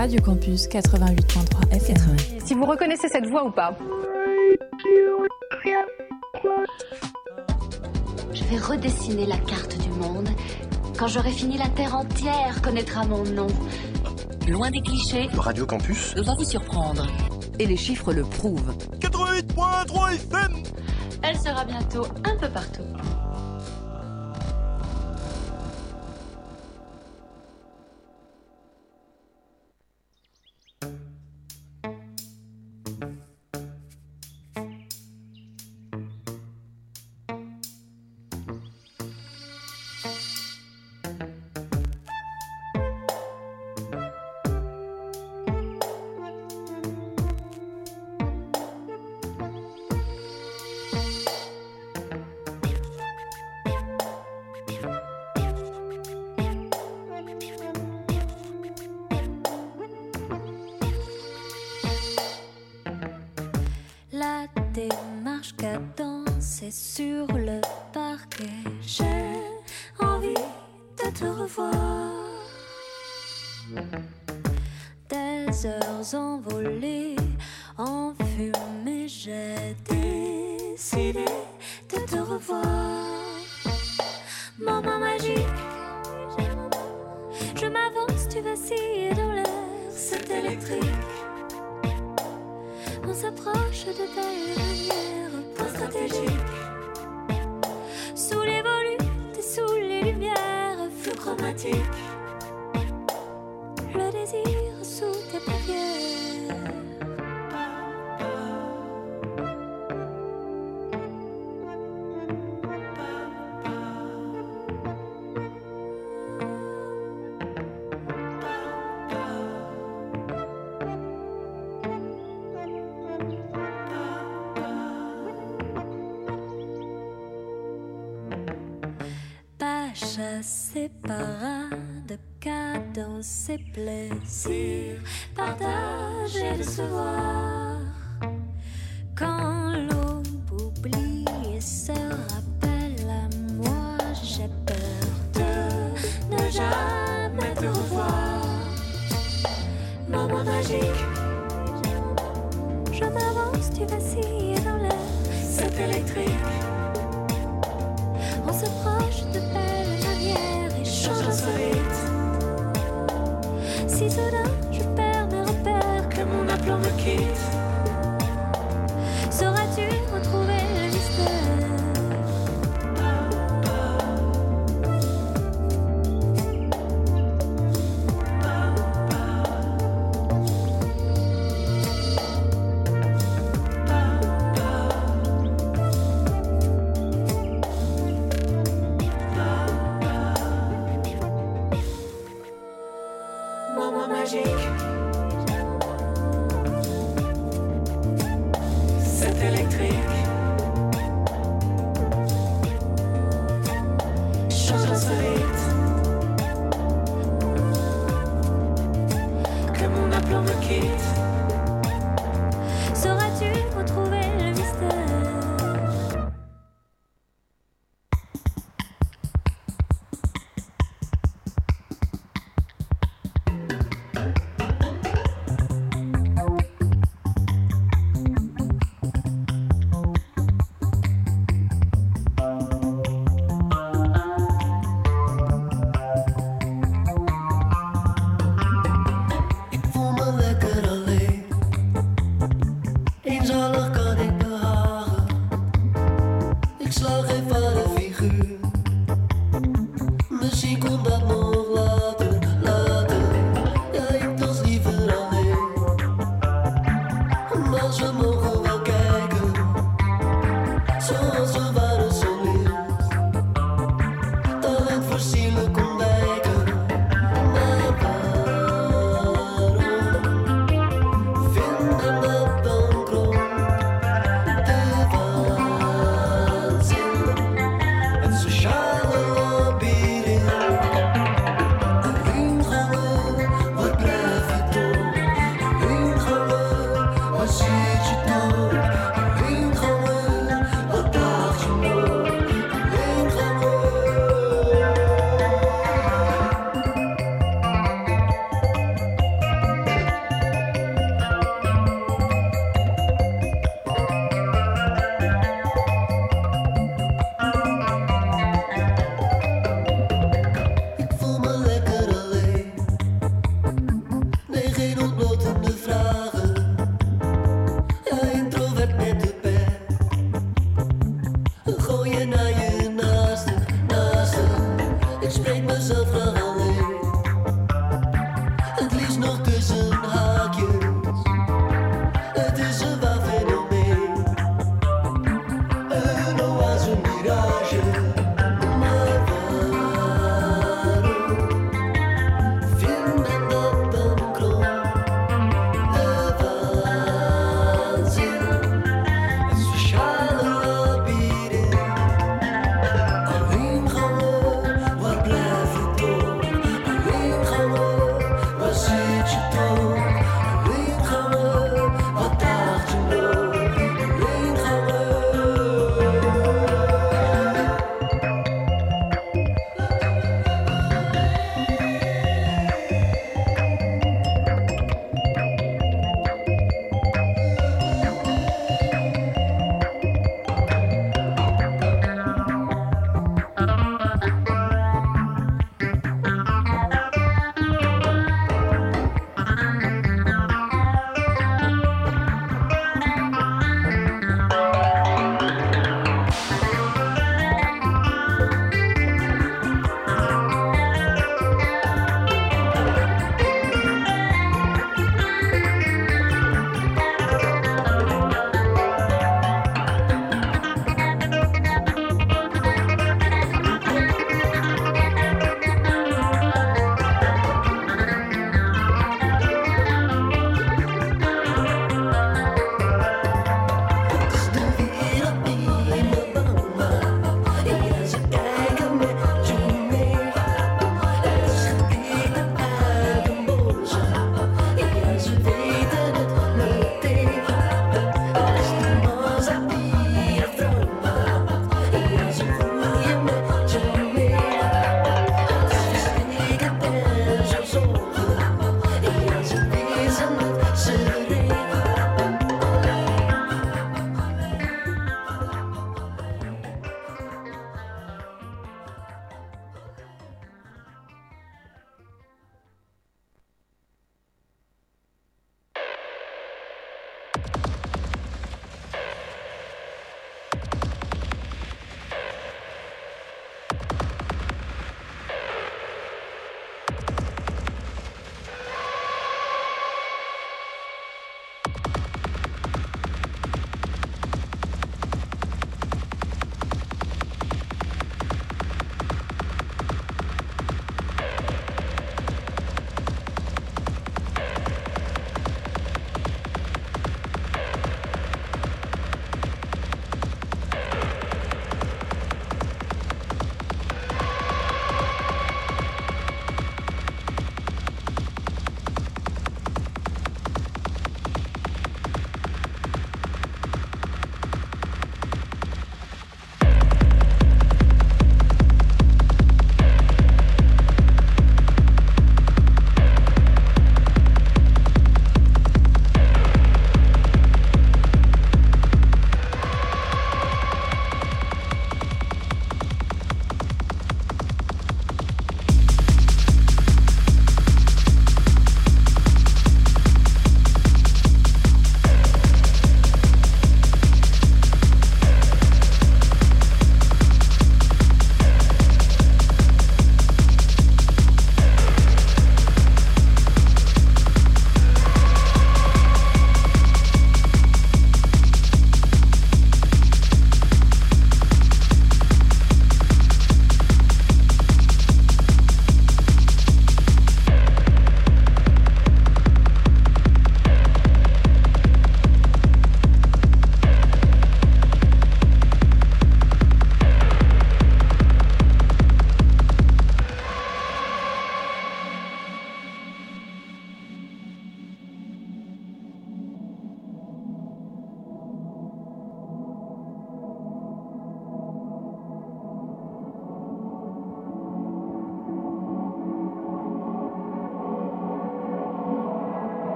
Radio Campus 88.3 FM. Si vous reconnaissez cette voix ou pas. Je vais redessiner la carte du monde. Quand j'aurai fini, la Terre entière connaîtra mon nom. Loin des clichés, Radio Campus va vous surprendre. Et les chiffres le prouvent. 88.3 FM Elle sera bientôt un peu partout. Ses de cadence et plaisir, partage et décevoir.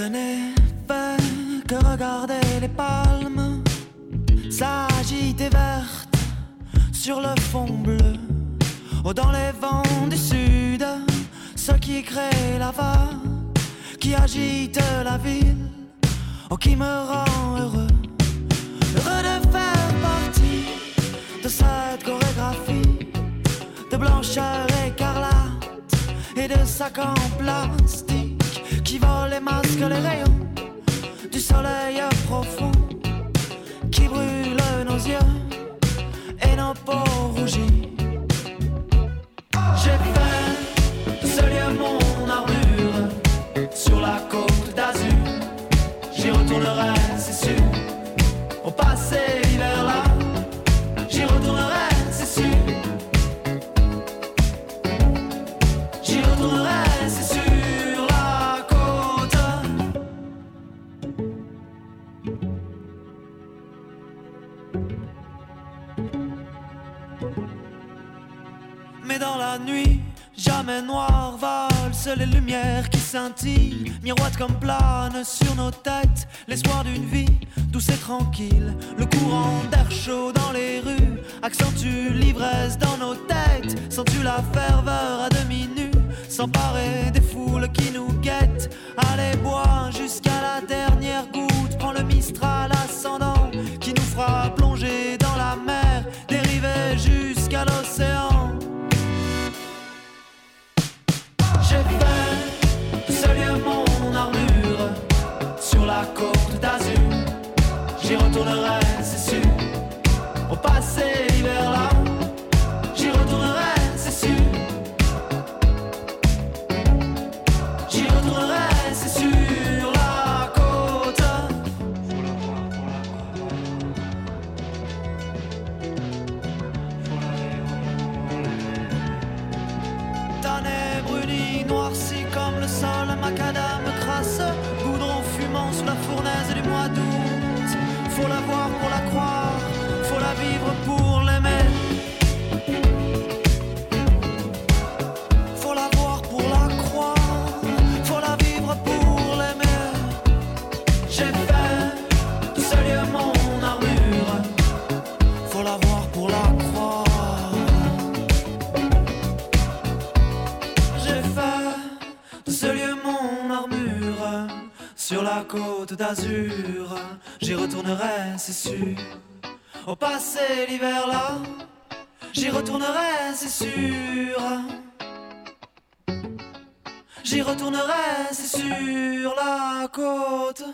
Je n'ai fait que regarder les palmes s'agiter vertes sur le fond bleu. Oh, dans les vents du sud, ce qui crée la vague, qui agite la ville, oh, qui me rend heureux. Heureux de faire partie de cette chorégraphie de blancheur écarlate et de sacs en plastique qui vole les masques, les rayons du soleil profond qui brûle nos yeux et nos peaux rougies. Les lumières qui scintillent, miroitent comme planes sur nos têtes, l'espoir d'une vie douce et tranquille. Le courant d'air chaud dans les rues accentue l'ivresse dans nos têtes. Sens-tu la ferveur à demi nue s'emparer des foules qui nous guettent? Allez, bois jusqu'à la dernière goutte, prends le Mistral ascendant côte d'Azur. J'y retournerai, c'est sûr. Au passé l'hiver là, j'y retournerai, c'est sûr. J'y retournerai, c'est sur la côte.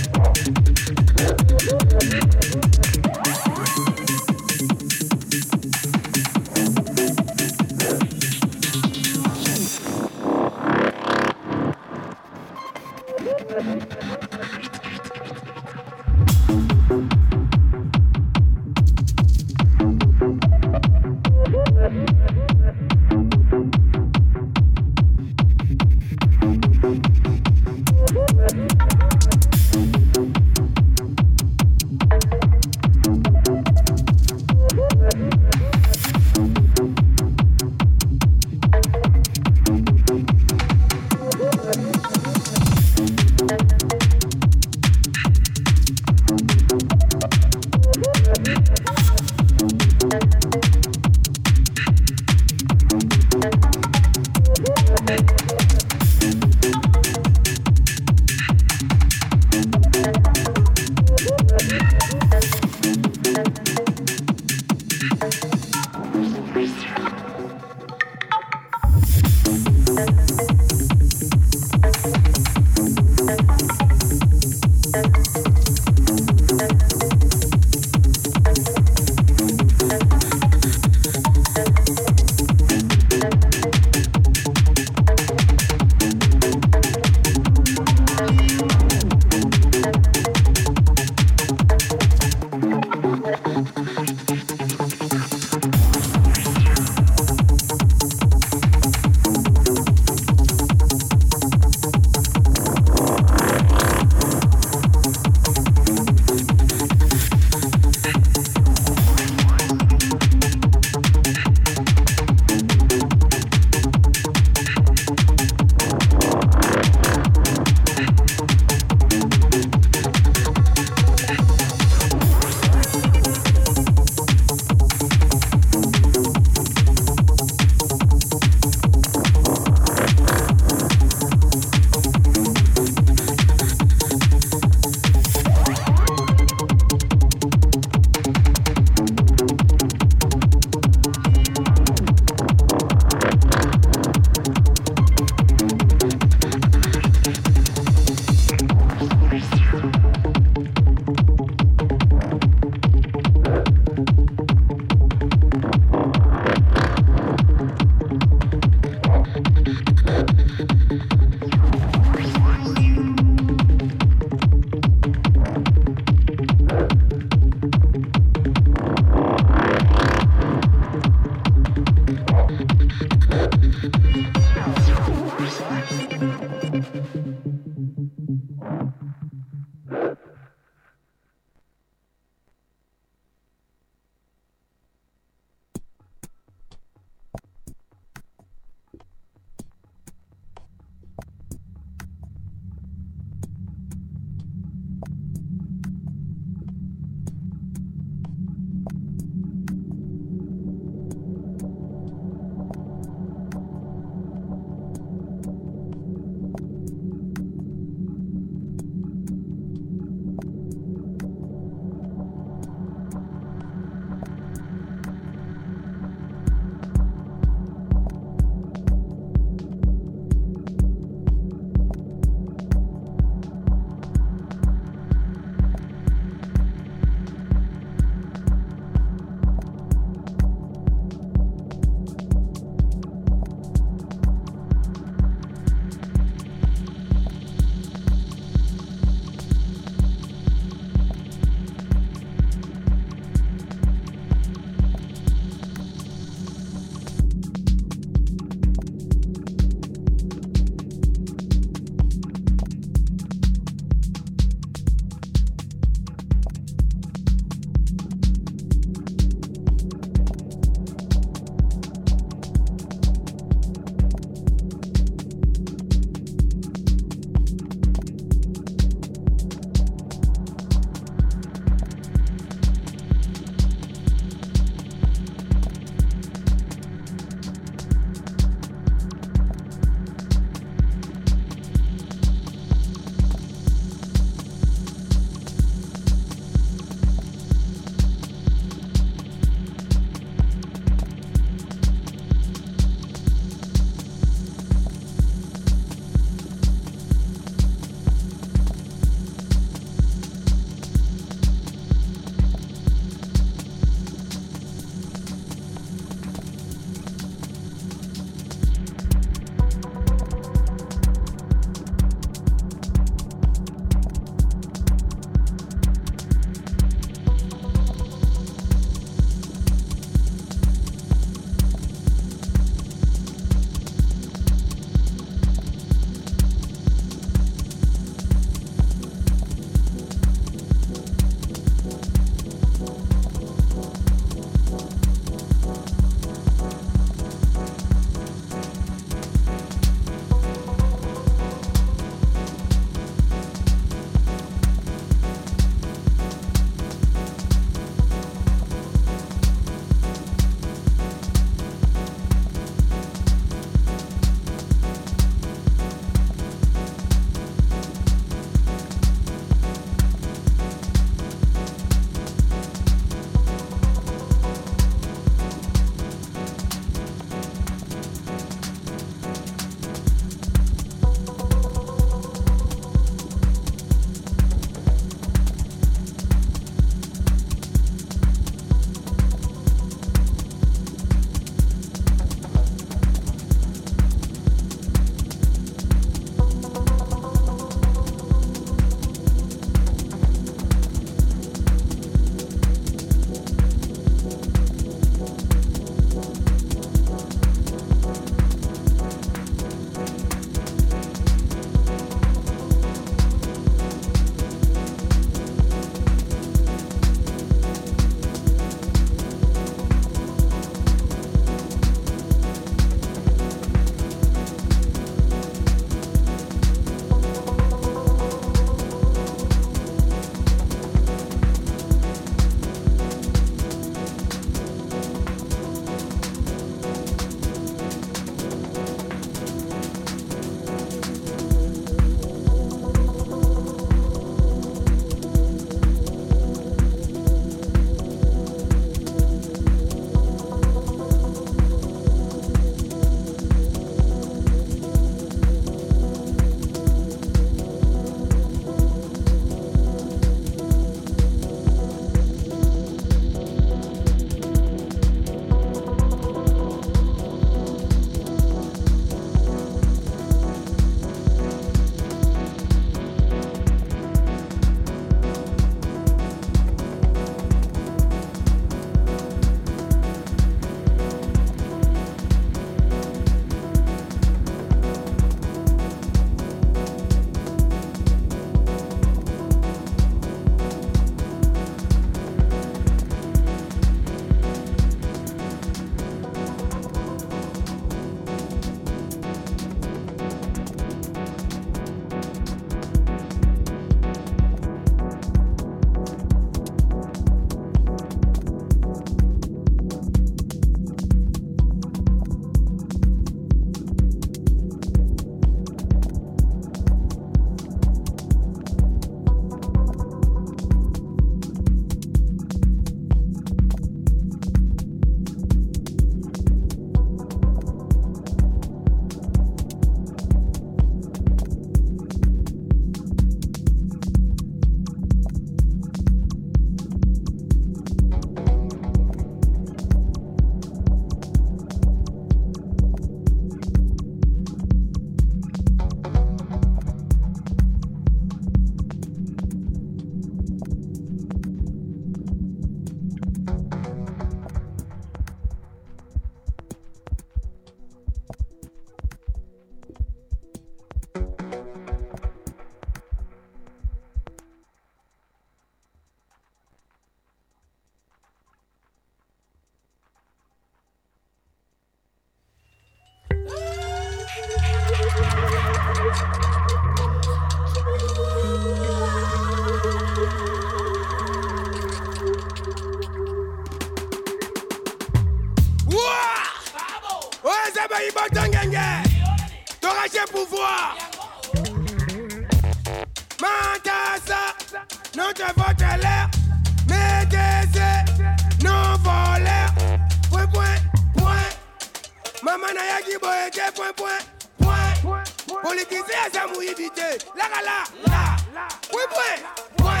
Kamana yaki boy, je point point point. Politiser ça mou éviter. La la la la. Point point.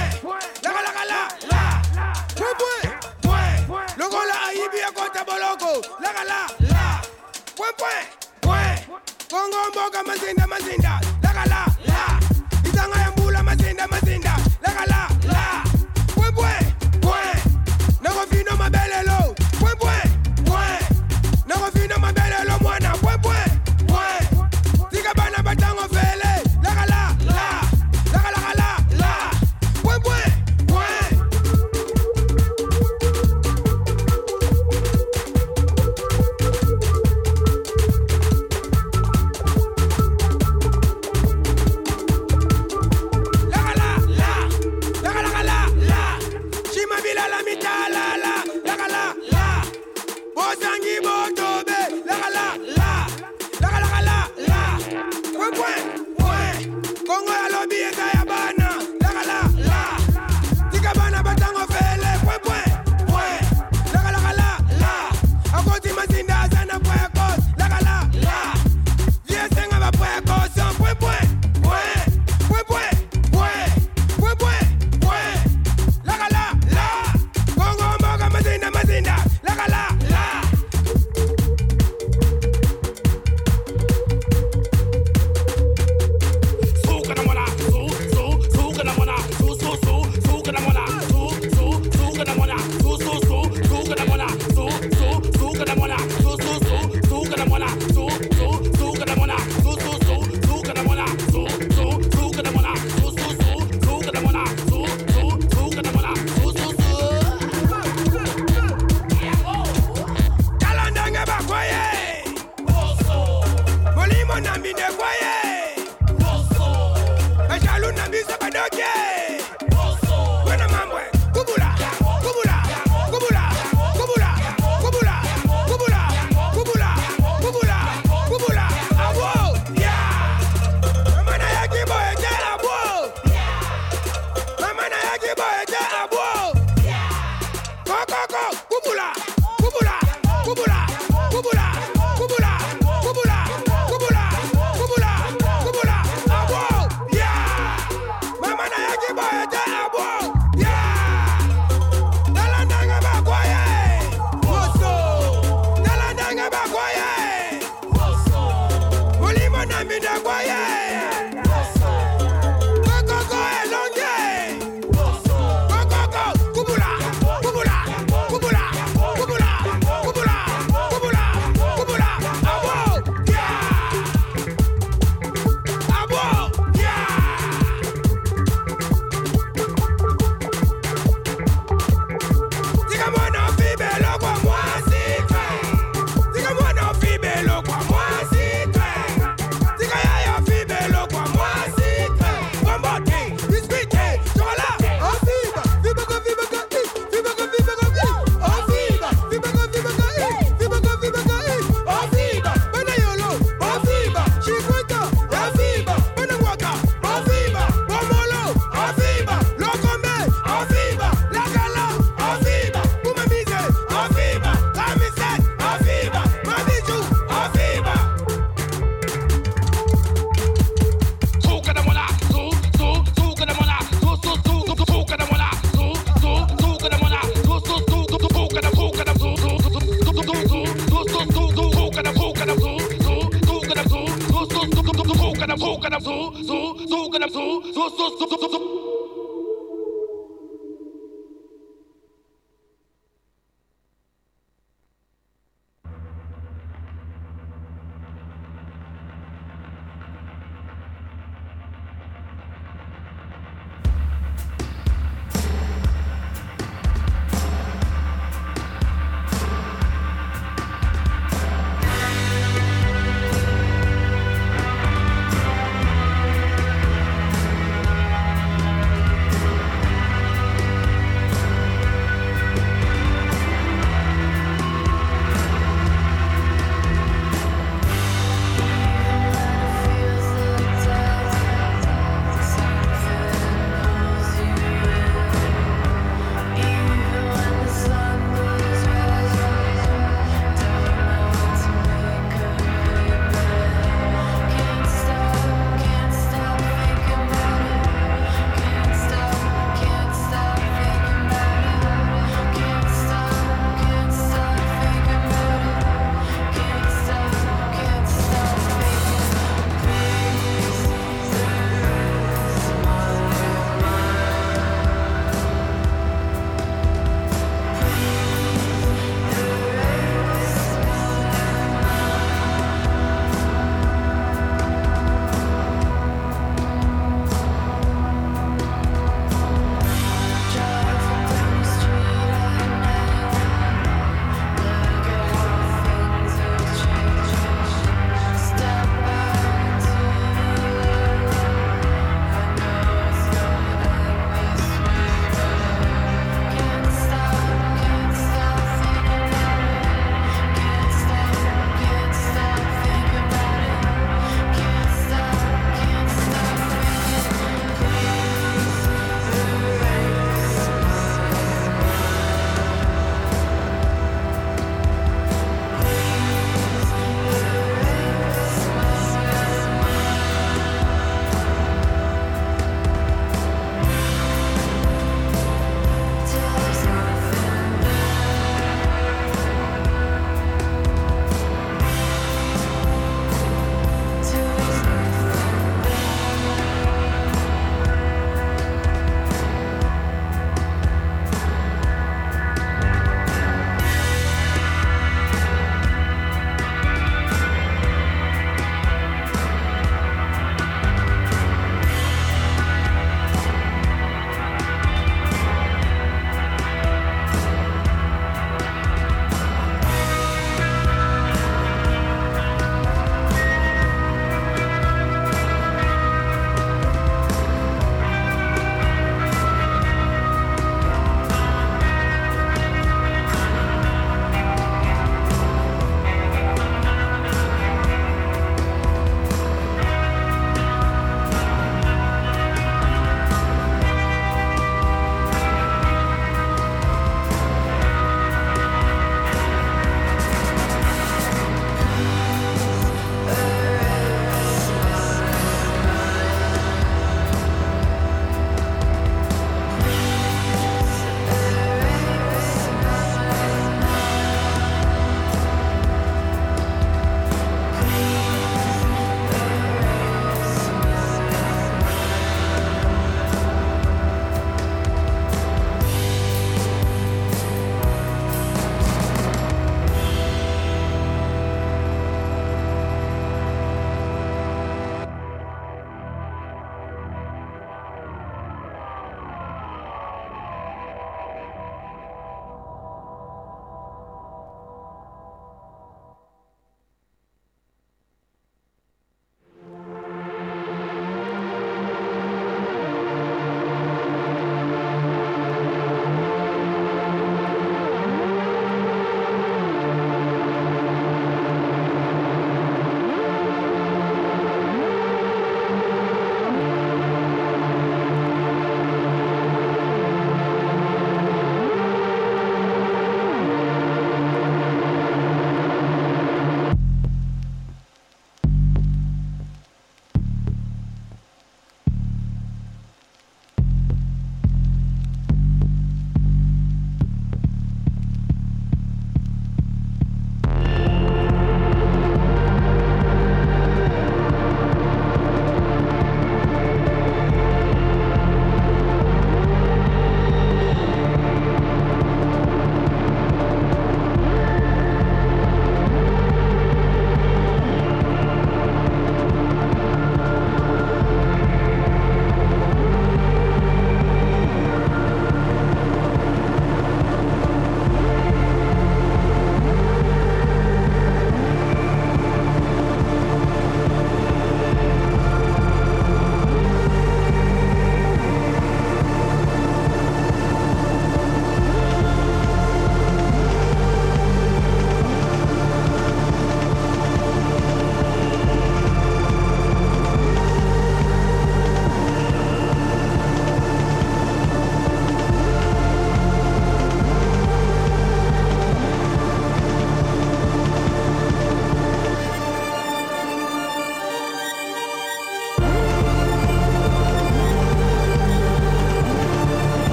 La la la la. Oui point point. Le là ibi contre boloko. La la la. Oui point point. Kongo mboka mazinda mazinda. La la la. Itanga ya mbula mazinda mazinda.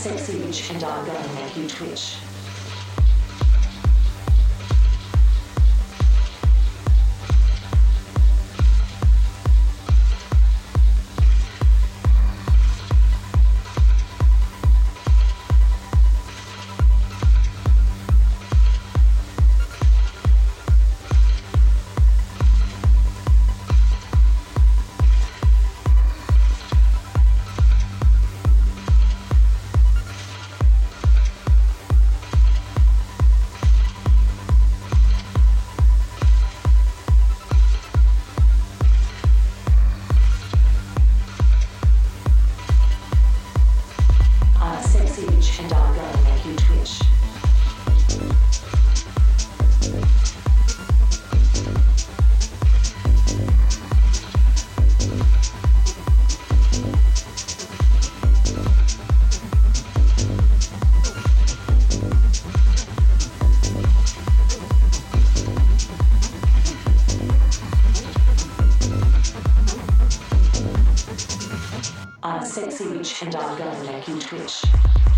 Sexy bitch and I'm gonna make you twitch. gonna make you twitch.